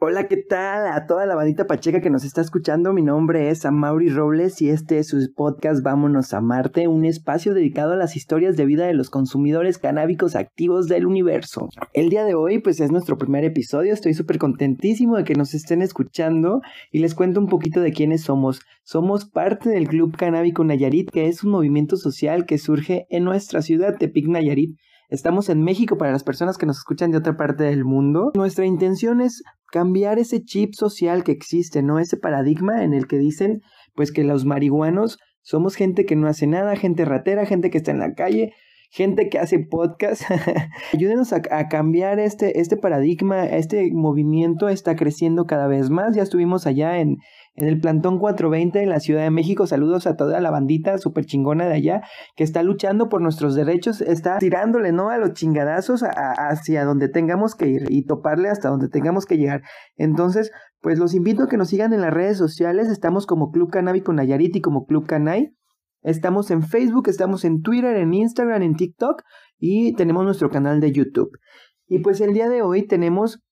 Hola, ¿qué tal? A toda la bandita pacheca que nos está escuchando, mi nombre es Amaury Robles y este es su podcast Vámonos a Marte, un espacio dedicado a las historias de vida de los consumidores canábicos activos del universo. El día de hoy, pues es nuestro primer episodio, estoy súper contentísimo de que nos estén escuchando y les cuento un poquito de quiénes somos. Somos parte del Club Canábico Nayarit, que es un movimiento social que surge en nuestra ciudad, Tepic Nayarit. Estamos en México para las personas que nos escuchan de otra parte del mundo. Nuestra intención es cambiar ese chip social que existe, ¿no? Ese paradigma en el que dicen, pues que los marihuanos somos gente que no hace nada, gente ratera, gente que está en la calle, gente que hace podcast. Ayúdenos a, cambiar este, este paradigma, este movimiento está creciendo cada vez más. Ya estuvimos allá en, en el plantón 420 en la Ciudad de México. Saludos a toda la bandita súper chingona de allá que está luchando por nuestros derechos, está tirándole, ¿no? A los chingadazos hacia donde tengamos que ir y toparle hasta donde tengamos que llegar. Entonces, pues los invito a que nos sigan en las redes sociales. Estamos como Club Canábico Nayarit y como Club Canay. Estamos en Facebook, estamos en Twitter, en Instagram, en TikTok y tenemos nuestro canal de YouTube. Y pues el día de hoy tenemos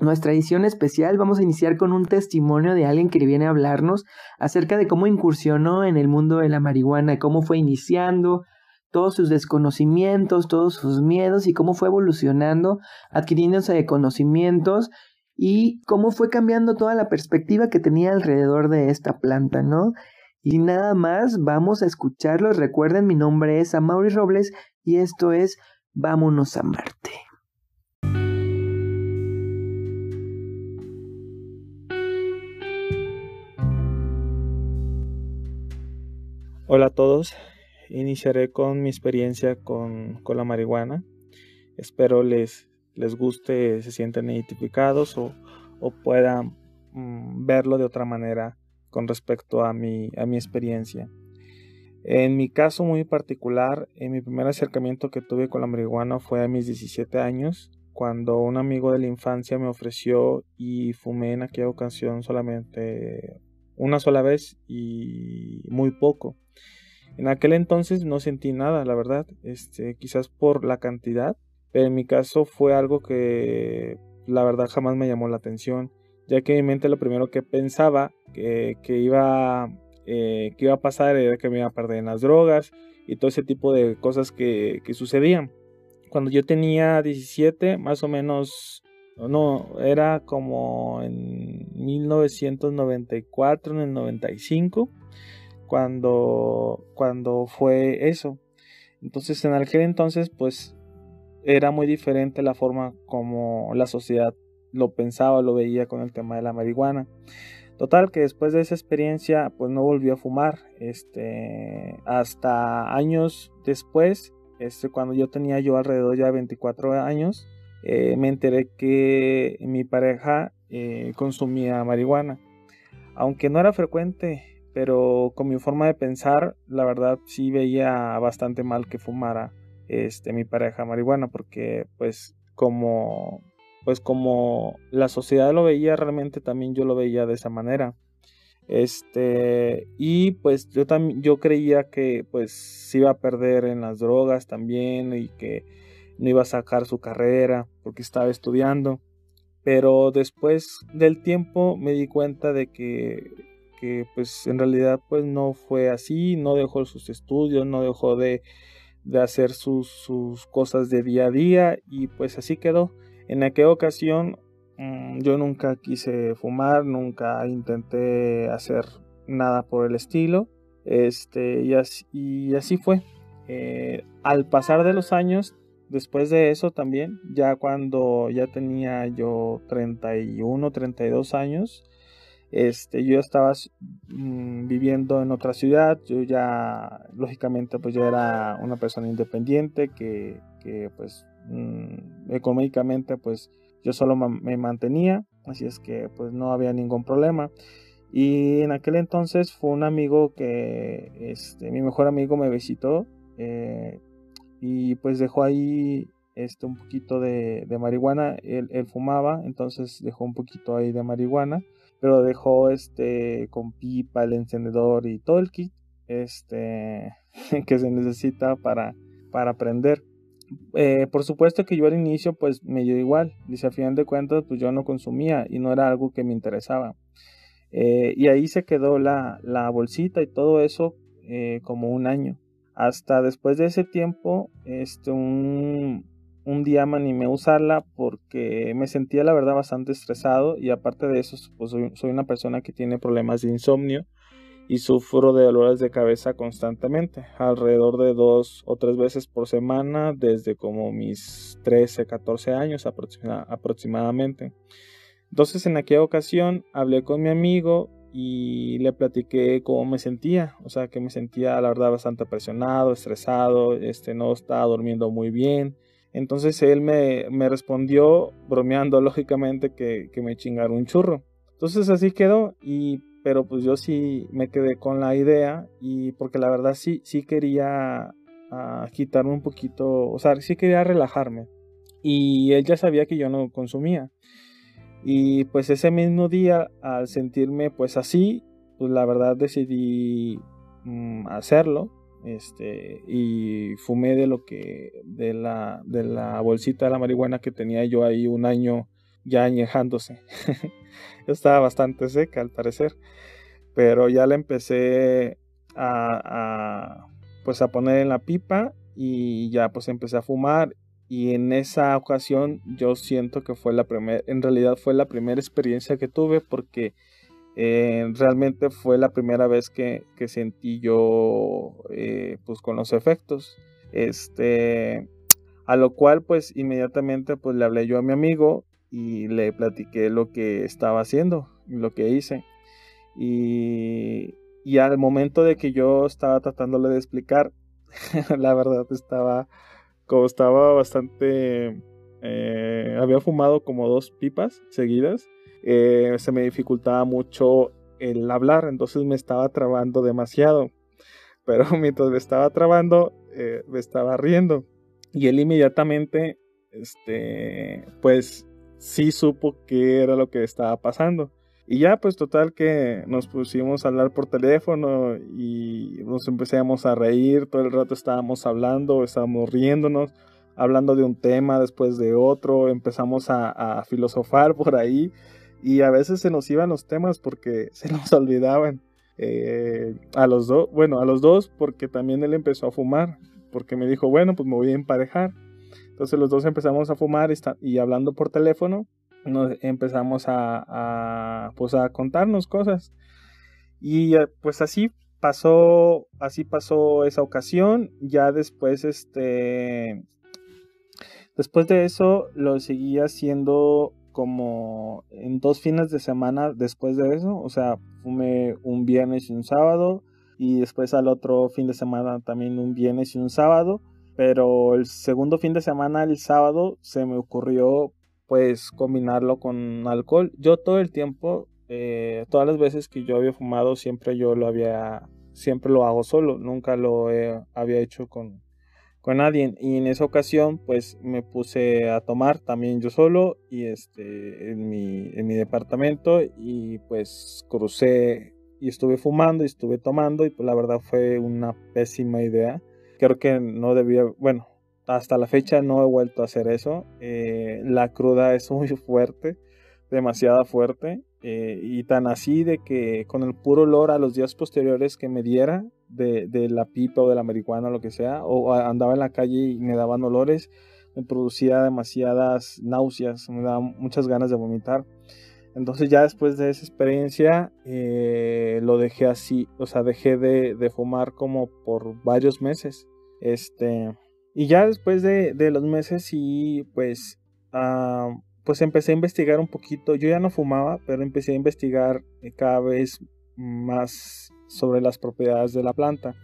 nuestra edición especial vamos a iniciar con un testimonio de alguien que viene a hablarnos acerca de cómo incursionó en el mundo de la marihuana, cómo fue iniciando, todos sus desconocimientos, todos sus miedos y cómo fue evolucionando, adquiriéndose de conocimientos y cómo fue cambiando toda la perspectiva que tenía alrededor de esta planta, ¿no? Y nada más, vamos a escucharlo. Recuerden, mi nombre es Amaury Robles y esto es Vámonos a Marte. Hola a todos, iniciaré con mi experiencia con, la marihuana. Espero les, les guste, se sienten identificados o, puedan mm, verlo de otra manera con respecto a mi, a mi experiencia. En mi caso muy particular, en mi primer acercamiento que tuve con la marihuana fue a mis 17 años, cuando un amigo de la infancia me ofreció y fumé en aquella ocasión solamente una sola vez y muy poco. En aquel entonces no sentí nada, la verdad, este, quizás por la cantidad, pero en mi caso fue algo que la verdad jamás me llamó la atención, ya que en mi mente lo primero que pensaba que, iba, eh, que iba a pasar era que me iba a perder en las drogas y todo ese tipo de cosas que, que sucedían. Cuando yo tenía 17, más o menos no, era como en 1994, en el 95, cuando, cuando fue eso. Entonces en aquel entonces pues era muy diferente la forma como la sociedad lo pensaba, lo veía con el tema de la marihuana. Total que después de esa experiencia pues no volvió a fumar. Este, hasta años después, este, cuando yo tenía yo alrededor ya de 24 años, eh, me enteré que mi pareja eh, consumía marihuana. Aunque no era frecuente, pero con mi forma de pensar, la verdad sí veía bastante mal que fumara este, mi pareja marihuana, porque pues como pues como la sociedad lo veía, realmente también yo lo veía de esa manera. Este, y pues yo también yo creía que pues se iba a perder en las drogas también y que no iba a sacar su carrera porque estaba estudiando. Pero después del tiempo me di cuenta de que, que pues en realidad pues no fue así, no dejó sus estudios, no dejó de, de hacer sus, sus, cosas de día a día y pues así quedó. En aquella ocasión mm, yo nunca quise fumar, nunca intenté hacer nada por el estilo. Este, y, así, y así fue. Eh, al pasar de los años Después de eso también, ya cuando ya tenía yo 31, 32 años, este, yo estaba mm, viviendo en otra ciudad, yo ya, lógicamente, pues ya era una persona independiente que, pues, mm, económicamente, pues, yo solo me mantenía, así es que, pues, no había ningún problema. Y en aquel entonces fue un amigo que, este, mi mejor amigo me visitó, eh, y pues dejó ahí este, un poquito de, marihuana, él, fumaba, entonces dejó un poquito ahí de marihuana, pero dejó este con pipa, el encendedor y todo el kit este, que se necesita para, para prender. eh, por supuesto que yo al inicio pues me dio igual, dice a final de cuentas pues yo no consumía y no era algo que me interesaba. Eh, y ahí se quedó la, la bolsita y todo eso eh, como un año. Hasta después de ese tiempo, este, un, un día me animé a usarla porque me sentía la verdad bastante estresado y aparte de eso pues soy, una persona que tiene problemas de insomnio y sufro de dolores de cabeza constantemente, alrededor de dos o tres veces por semana desde como mis 13, 14 años aproximadamente. Entonces en aquella ocasión hablé con mi amigo y le platiqué cómo me sentía, o sea que me sentía la verdad bastante presionado, estresado, este, no estaba durmiendo muy bien. Entonces él me, me respondió bromeando lógicamente que, que me chingara un churro. Entonces así quedó y pero pues yo sí me quedé con la idea y porque la verdad sí, sí quería quitarme un poquito, o sea, sí quería relajarme. Y él ya sabía que yo no consumía. Y pues ese mismo día, al sentirme pues así, pues la verdad decidí mm, hacerlo. Este, y fumé de lo que, de la, de la bolsita de la marihuana que tenía yo ahí un año ya añejándose. Estaba bastante seca al parecer. Pero ya la empecé a, pues a poner en la pipa y ya pues empecé a fumar y en esa ocasión yo siento que fue la primera, en realidad fue la primera experiencia que tuve porque eh, realmente fue la primera vez que, sentí yo eh, pues con los efectos. Este, a lo cual pues inmediatamente pues le hablé yo a mi amigo y le platiqué lo que estaba haciendo, lo que hice. Y, y al momento de que yo estaba tratándole de explicar, la verdad estaba, como estaba bastante, eh, había fumado como dos pipas seguidas, eh, se me dificultaba mucho el hablar, entonces me estaba trabando demasiado. Pero mientras me estaba trabando, eh, me estaba riendo. Y él inmediatamente, este, pues sí supo qué era lo que estaba pasando. Y ya, pues total que nos pusimos a hablar por teléfono y nos empezamos a reír, todo el rato estábamos hablando, estábamos riéndonos, hablando de un tema después de otro, empezamos a, filosofar por ahí y a veces se nos iban los temas porque se nos olvidaban. Eh, a los dos, bueno, a los dos porque también él empezó a fumar, porque me dijo, bueno, pues me voy a emparejar. Entonces los dos empezamos a fumar y, hablando por teléfono, nos empezamos a, pues a contarnos cosas. Y eh, pues así pasó, así pasó esa ocasión. Ya después, este, después de eso lo seguí haciendo como en dos fines de semana después de eso. O sea, fumé un viernes y un sábado. Y después al otro fin de semana también un viernes y un sábado pero el segundo fin de semana, el sábado, se me ocurrió pues combinarlo con alcohol. Yo todo el tiempo, eh, todas las veces que yo había fumado, siempre yo lo había, siempre lo hago solo, nunca lo había hecho con, con nadie. Y en esa ocasión, pues me puse a tomar también yo solo y este, en mi, en mi departamento y pues crucé y estuve fumando y estuve tomando y pues la verdad fue una pésima idea Creo que no debía, bueno, hasta la fecha no he vuelto a hacer eso. Eh, la cruda es muy fuerte, demasiado fuerte. Eh, y tan así de que con el puro olor a los días posteriores que me diera de, la pipa o de la marihuana o lo que sea, o andaba en la calle y me daban olores, me producía demasiadas náuseas, me daban muchas ganas de vomitar. Entonces ya después de esa experiencia eh, lo dejé así, o sea, dejé de, fumar como por varios meses. Este, y ya después de, los meses sí, pues, ah, pues empecé a investigar un poquito. Yo ya no fumaba, pero empecé a investigar cada vez más sobre las propiedades de la planta.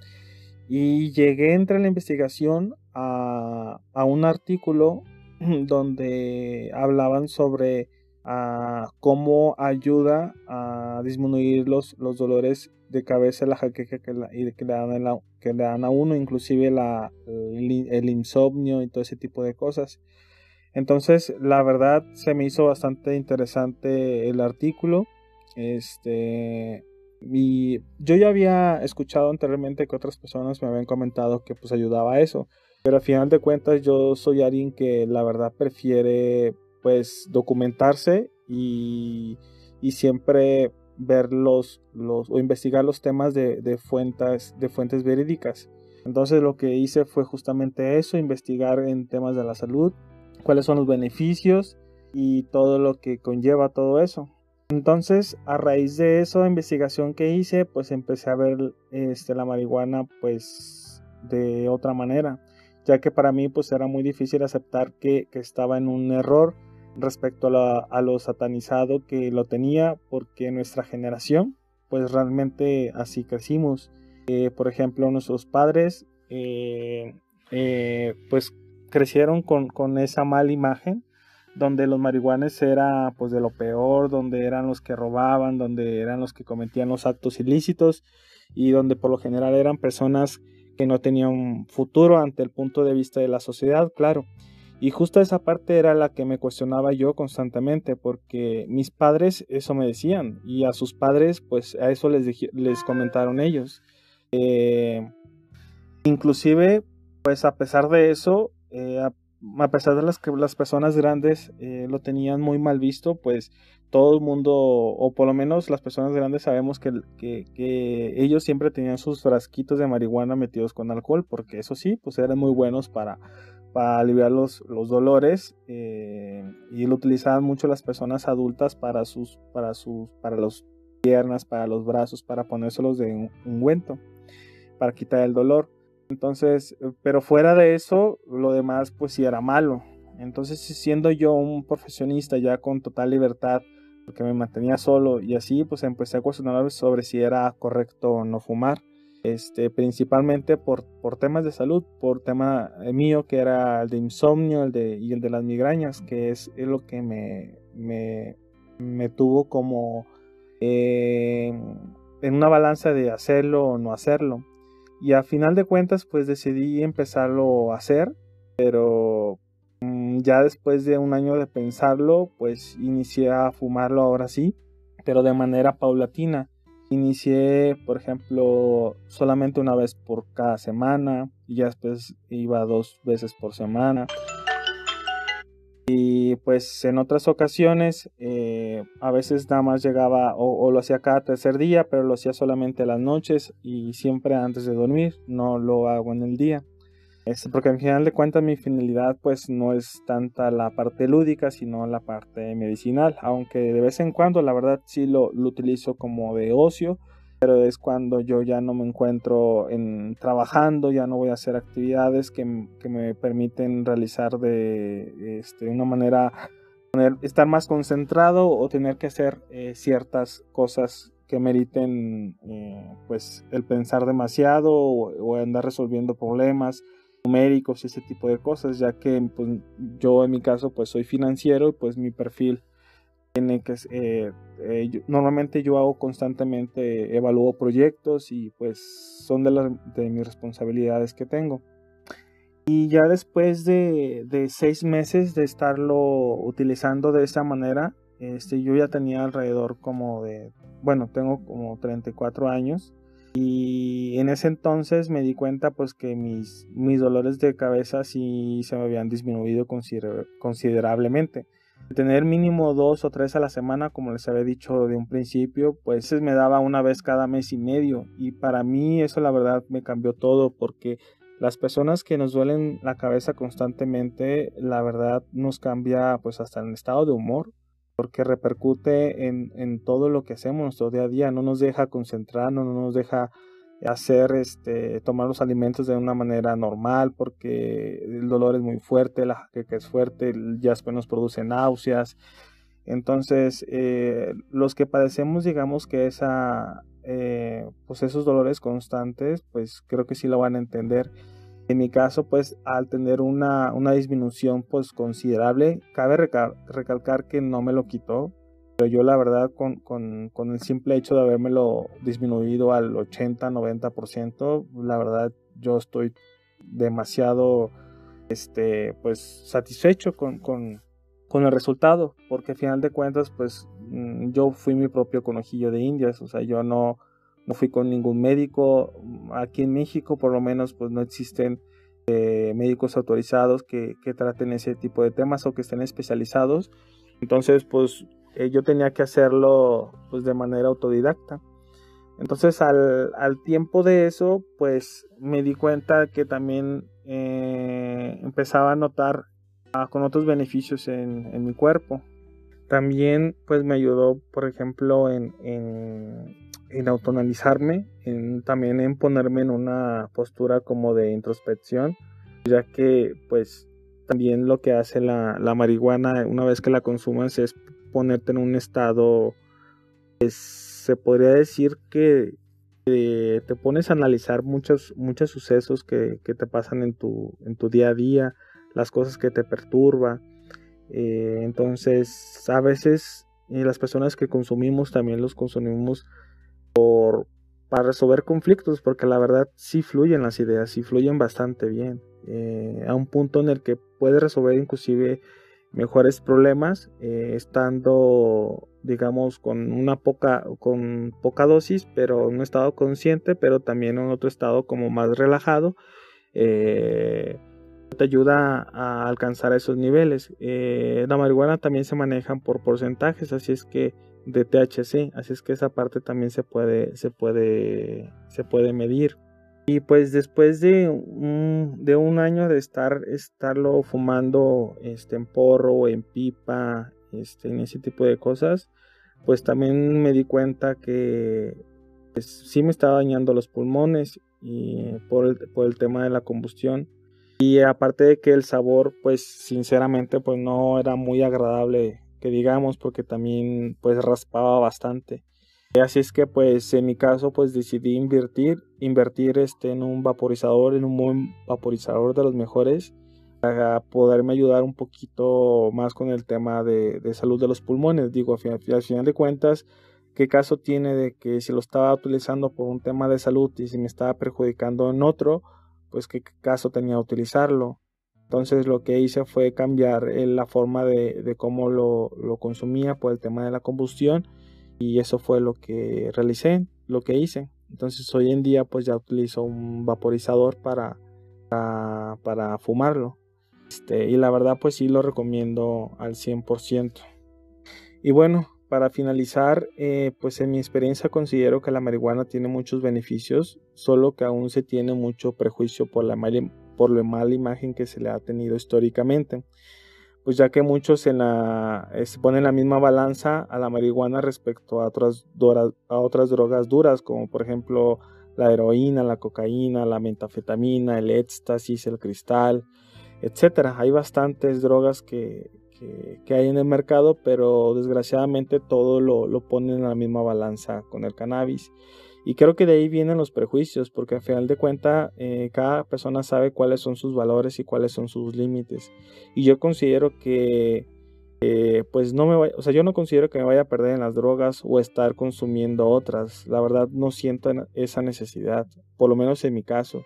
Y llegué entre la investigación a, a un artículo donde hablaban sobre a cómo ayuda a disminuir los, los dolores de cabeza, la jaqueca que, que, le dan que le dan a uno, inclusive la, el, insomnio y todo ese tipo de cosas. Entonces, la verdad se me hizo bastante interesante el artículo. Este, y yo ya había escuchado anteriormente que otras personas me habían comentado que pues ayudaba a eso. Pero al final de cuentas yo soy alguien que la verdad prefiere pues documentarse y, y siempre ver los, los, o investigar los temas de, de, fuentes, de fuentes verídicas. Entonces lo que hice fue justamente eso, investigar en temas de la salud, cuáles son los beneficios y todo lo que conlleva todo eso. Entonces, a raíz de esa investigación que hice, pues empecé a ver este, la marihuana pues de otra manera, ya que para mí pues era muy difícil aceptar que, estaba en un error respecto a, lo satanizado que lo tenía, porque nuestra generación pues realmente así crecimos. Eh, por ejemplo, nuestros padres eh, eh, pues crecieron con, con esa mala imagen donde los marihuanes era pues de lo peor, donde eran los que robaban, donde eran los que cometían los actos ilícitos y donde por lo general eran personas que no tenían futuro ante el punto de vista de la sociedad, claro. Y justo esa parte era la que me cuestionaba yo constantemente, porque mis padres eso me decían y a sus padres pues a eso les, les comentaron ellos. Eh, inclusive pues a pesar de eso, eh, a pesar de las que las personas grandes eh, lo tenían muy mal visto, pues todo el mundo, o por lo menos las personas grandes sabemos que, que, ellos siempre tenían sus frasquitos de marihuana metidos con alcohol, porque eso sí, pues eran muy buenos para, para aliviar los, los dolores eh, y lo utilizaban mucho las personas adultas para sus, para sus, para las piernas, para los brazos, para ponérselos de ungüento, para quitar el dolor. Entonces, eh, pero fuera de eso, lo demás pues sí era malo. Entonces, siendo yo un profesionista ya con total libertad, porque me mantenía solo y así, pues empecé a cuestionar sobre si era correcto o no fumar. Este, principalmente por, por temas de salud, por tema eh, mío que era el de insomnio el de, y el de las migrañas, que es, lo que me, me, me tuvo como eh, en una balanza de hacerlo o no hacerlo. Y a final de cuentas, pues decidí empezarlo a hacer, pero mm, ya después de un año de pensarlo, pues inicié a fumarlo ahora sí, pero de manera paulatina. Inicié, por ejemplo, solamente una vez por cada semana y ya después iba dos veces por semana. Pues en otras ocasiones eh, a veces nada más llegaba o, lo hacía cada tercer día, pero lo hacía solamente las noches y siempre antes de dormir, no lo hago en el día. Este, porque al final de cuentas mi finalidad pues no es tanta la parte lúdica, sino la parte medicinal, aunque de vez en cuando la verdad sí lo, lo utilizo como de ocio pero es cuando yo ya no me encuentro en trabajando, ya no voy a hacer actividades que, me permiten realizar de este, una manera, estar más concentrado o tener que hacer eh, ciertas cosas que meriten eh, pues el pensar demasiado o, andar resolviendo problemas numéricos y ese tipo de cosas, ya que pues, yo en mi caso pues soy financiero y pues mi perfil tiene que eh, eh, normalmente yo hago constantemente evalúo proyectos y pues son de las de mis responsabilidades que tengo. Y ya después de, de, seis meses de estarlo utilizando de esa manera este yo ya tenía alrededor como de bueno tengo como 34 años. Y en ese entonces me di cuenta pues que mis, mis dolores de cabeza sí se me habían disminuido considerablemente tener mínimo dos o tres a la semana, como les había dicho de un principio, pues me daba una vez cada mes y medio. Y para mí eso la verdad me cambió todo porque las personas que nos duelen la cabeza constantemente, la verdad nos cambia pues hasta el estado de humor porque repercute en, en todo lo que hacemos nuestro día a día, no nos deja concentrarnos, no nos deja hacer este tomar los alimentos de una manera normal porque el dolor es muy fuerte la jaqueca es fuerte ya después nos produce náuseas. Entonces eh, los que padecemos digamos que esa eh, pues esos dolores constantes pues creo que sí lo van a entender. En mi caso pues al tener una, una disminución pues considerable cabe recalcar que no me lo quitó pero yo la verdad con, con, con el simple hecho de habérmelo disminuido al 80-90%, la verdad yo estoy demasiado este, pues, satisfecho con, con, con, el resultado, porque al final de cuentas, pues mm, yo fui mi propio conojillo de indias, o sea, yo no, no fui con ningún médico, aquí en México por lo menos pues no existen eh, médicos autorizados que, que, traten ese tipo de temas o que estén especializados. Entonces, pues eh, yo tenía que hacerlo pues, de manera autodidacta. Entonces, al, al, tiempo de eso, pues me di cuenta que también eh, empezaba a notar ah, con otros beneficios en, en, mi cuerpo. También, pues me ayudó, por ejemplo, en, en, en autonalizarme, en, también en ponerme en una postura como de introspección, ya que, pues, también lo que hace la, la marihuana una vez que la consumas es ponerte en un estado, pues, se podría decir que te pones a analizar muchos, muchos sucesos que, te pasan en tu, en tu día a día, las cosas que te perturban. Eh, entonces, a veces las personas que consumimos también los consumimos por, para resolver conflictos, porque la verdad sí fluyen las ideas, sí fluyen bastante bien. Eh, a un punto en el que puedes resolver inclusive mejores problemas eh, estando digamos con una poca con poca dosis pero en un estado consciente pero también en otro estado como más relajado eh, te ayuda a alcanzar esos niveles. Eh, la marihuana también se manejan por porcentajes así es que de THC así es que esa parte también se puede se puede se puede medir y pues después de un, de un año de estar estarlo fumando este, en porro en pipa, este, en ese tipo de cosas, pues también me di cuenta que pues, sí me estaba dañando los pulmones y por el, por el tema de la combustión. Y aparte de que el sabor, pues sinceramente, pues no era muy agradable, que digamos, porque también pues raspaba bastante. Así es que pues en mi caso pues decidí invertir, invertir este, en un vaporizador, en un buen vaporizador de los mejores para poderme ayudar un poquito más con el tema de, salud de los pulmones. Digo, al final, de cuentas, ¿qué caso tiene de que si lo estaba utilizando por un tema de salud y si me estaba perjudicando en otro, pues qué caso tenía utilizarlo? Entonces lo que hice fue cambiar eh, la forma de, de cómo lo, lo consumía por el tema de la combustión y eso fue lo que realicé, lo que hice. Entonces hoy en día pues ya utilizo un vaporizador para, para, fumarlo. Este, y la verdad pues sí lo recomiendo al 100%. Y bueno, para finalizar, eh, pues en mi experiencia considero que la marihuana tiene muchos beneficios, solo que aún se tiene mucho prejuicio por la, por la mala imagen que se le ha tenido históricamente pues ya que muchos en la, se ponen la misma balanza a la marihuana respecto a otras, a otras drogas duras, como por ejemplo la heroína, la cocaína, la metafetamina, el éxtasis, el cristal, etc. Hay bastantes drogas que, que, hay en el mercado, pero desgraciadamente todo lo, lo ponen en la misma balanza con el cannabis. Y creo que de ahí vienen los prejuicios, porque al final de cuentas eh, cada persona sabe cuáles son sus valores y cuáles son sus límites. Y yo considero que, eh, pues no me vaya, o sea, yo no considero que me vaya a perder en las drogas o estar consumiendo otras. La verdad no siento esa necesidad, por lo menos en mi caso.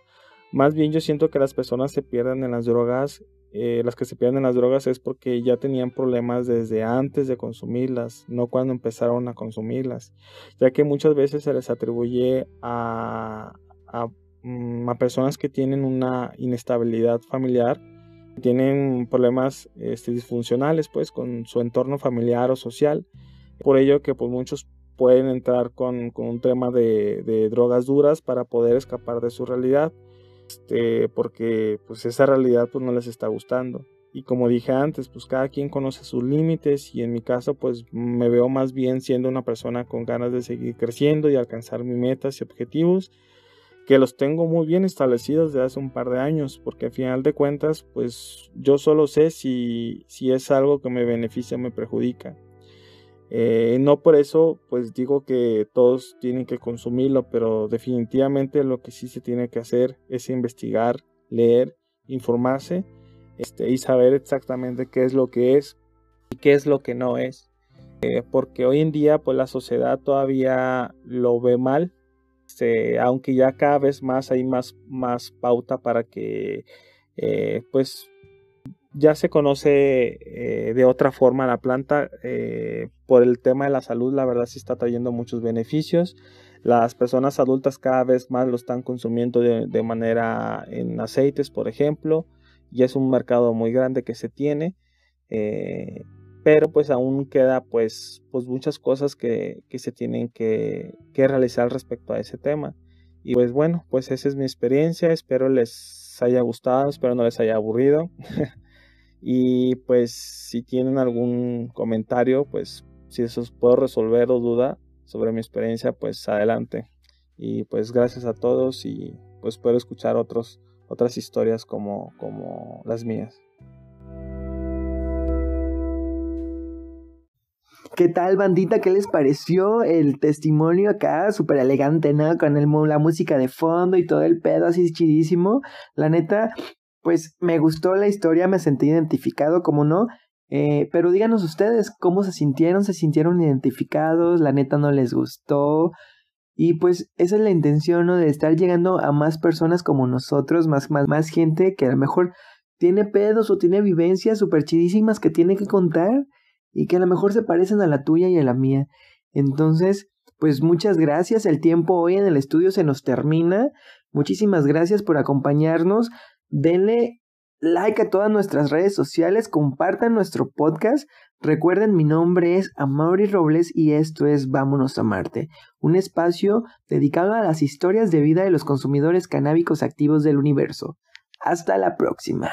Más bien yo siento que las personas se pierden en las drogas eh, las que se pierden en las drogas es porque ya tenían problemas desde antes de consumirlas, no cuando empezaron a consumirlas, ya que muchas veces se les atribuye a, a, mm, personas que tienen una inestabilidad familiar, tienen problemas este, disfuncionales pues con su entorno familiar o social, por ello que pues muchos pueden entrar con, con un tema de, de drogas duras para poder escapar de su realidad este, porque pues esa realidad pues no les está gustando. Y como dije antes, pues cada quien conoce sus límites y en mi caso pues me veo más bien siendo una persona con ganas de seguir creciendo y alcanzar mis metas y objetivos que los tengo muy bien establecidos desde hace un par de años, porque al final de cuentas, pues yo solo sé si, si es algo que me beneficia o me perjudica. Eh, no por eso, pues digo que todos tienen que consumirlo, pero definitivamente lo que sí se tiene que hacer es investigar, leer, informarse este, y saber exactamente qué es lo que es y qué es lo que no es. Eh, porque hoy en día, pues la sociedad todavía lo ve mal, este, aunque ya cada vez más hay más, más pauta para que, eh, pues ya se conoce eh, de otra forma la planta eh, por el tema de la salud, la verdad sí está trayendo muchos beneficios. las personas adultas cada vez más lo están consumiendo de, manera en aceites, por ejemplo, y es un mercado muy grande que se tiene, eh, pero pues aún queda pues, pues muchas cosas que, se tienen que, que realizar respecto a ese tema. Y pues bueno, pues esa es mi experiencia, espero les haya gustado, espero no les haya aburrido. y pues si tienen algún comentario, pues si eso puedo resolver o duda sobre mi experiencia, pues adelante. Y pues gracias a todos y pues puedo escuchar otros, otras historias como, como las mías. ¿Qué tal, bandita? ¿Qué les pareció el testimonio acá? Súper elegante, ¿no? Con el, la música de fondo y todo el pedo así chidísimo. La neta, pues me gustó la historia, me sentí identificado, como no. Eh, pero díganos ustedes cómo se sintieron, se sintieron identificados, la neta no les gustó. Y pues esa es la intención, ¿no? De estar llegando a más personas como nosotros, más, más, más gente que a lo mejor tiene pedos o tiene vivencias súper chidísimas que tiene que contar y que a lo mejor se parecen a la tuya y a la mía. Entonces, pues muchas gracias. El tiempo hoy en el estudio se nos termina. Muchísimas gracias por acompañarnos. Denle like a todas nuestras redes sociales, compartan nuestro podcast. Recuerden, mi nombre es Amaury Robles y esto es Vámonos a Marte, un espacio dedicado a las historias de vida de los consumidores canábicos activos del universo. Hasta la próxima.